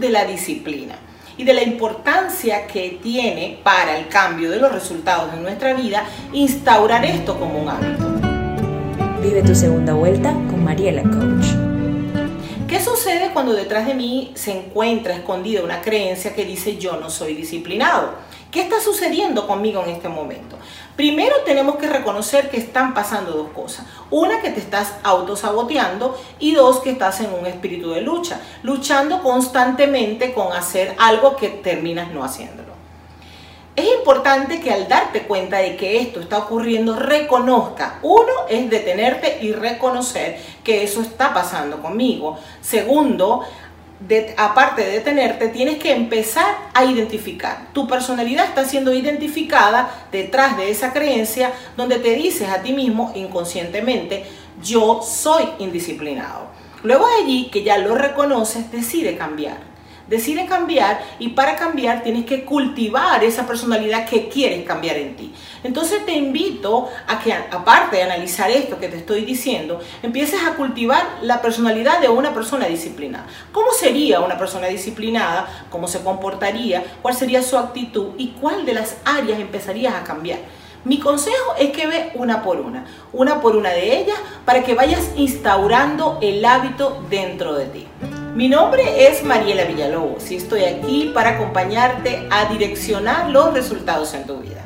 de la disciplina y de la importancia que tiene para el cambio de los resultados en nuestra vida instaurar esto como un hábito. Vive tu segunda vuelta con Mariela Coach. ¿Qué sucede cuando detrás de mí se encuentra escondida una creencia que dice yo no soy disciplinado? ¿Qué está sucediendo conmigo en este momento? Primero tenemos que reconocer que están pasando dos cosas. Una, que te estás autosaboteando y dos, que estás en un espíritu de lucha, luchando constantemente con hacer algo que terminas no haciéndolo. Es importante que al darte cuenta de que esto está ocurriendo, reconozca. Uno es detenerte y reconocer que eso está pasando conmigo. Segundo, aparte de detenerte, tienes que empezar a identificar. Tu personalidad está siendo identificada detrás de esa creencia donde te dices a ti mismo inconscientemente, yo soy indisciplinado. Luego de allí, que ya lo reconoces, decide cambiar decide cambiar y para cambiar tienes que cultivar esa personalidad que quieres cambiar en ti. Entonces te invito a que aparte de analizar esto que te estoy diciendo, empieces a cultivar la personalidad de una persona disciplinada. ¿Cómo sería una persona disciplinada? ¿Cómo se comportaría? ¿Cuál sería su actitud? ¿Y cuál de las áreas empezarías a cambiar? Mi consejo es que ve una por una, una por una de ellas, para que vayas instaurando el hábito dentro de ti. Mi nombre es Mariela Villalobos y estoy aquí para acompañarte a direccionar los resultados en tu vida.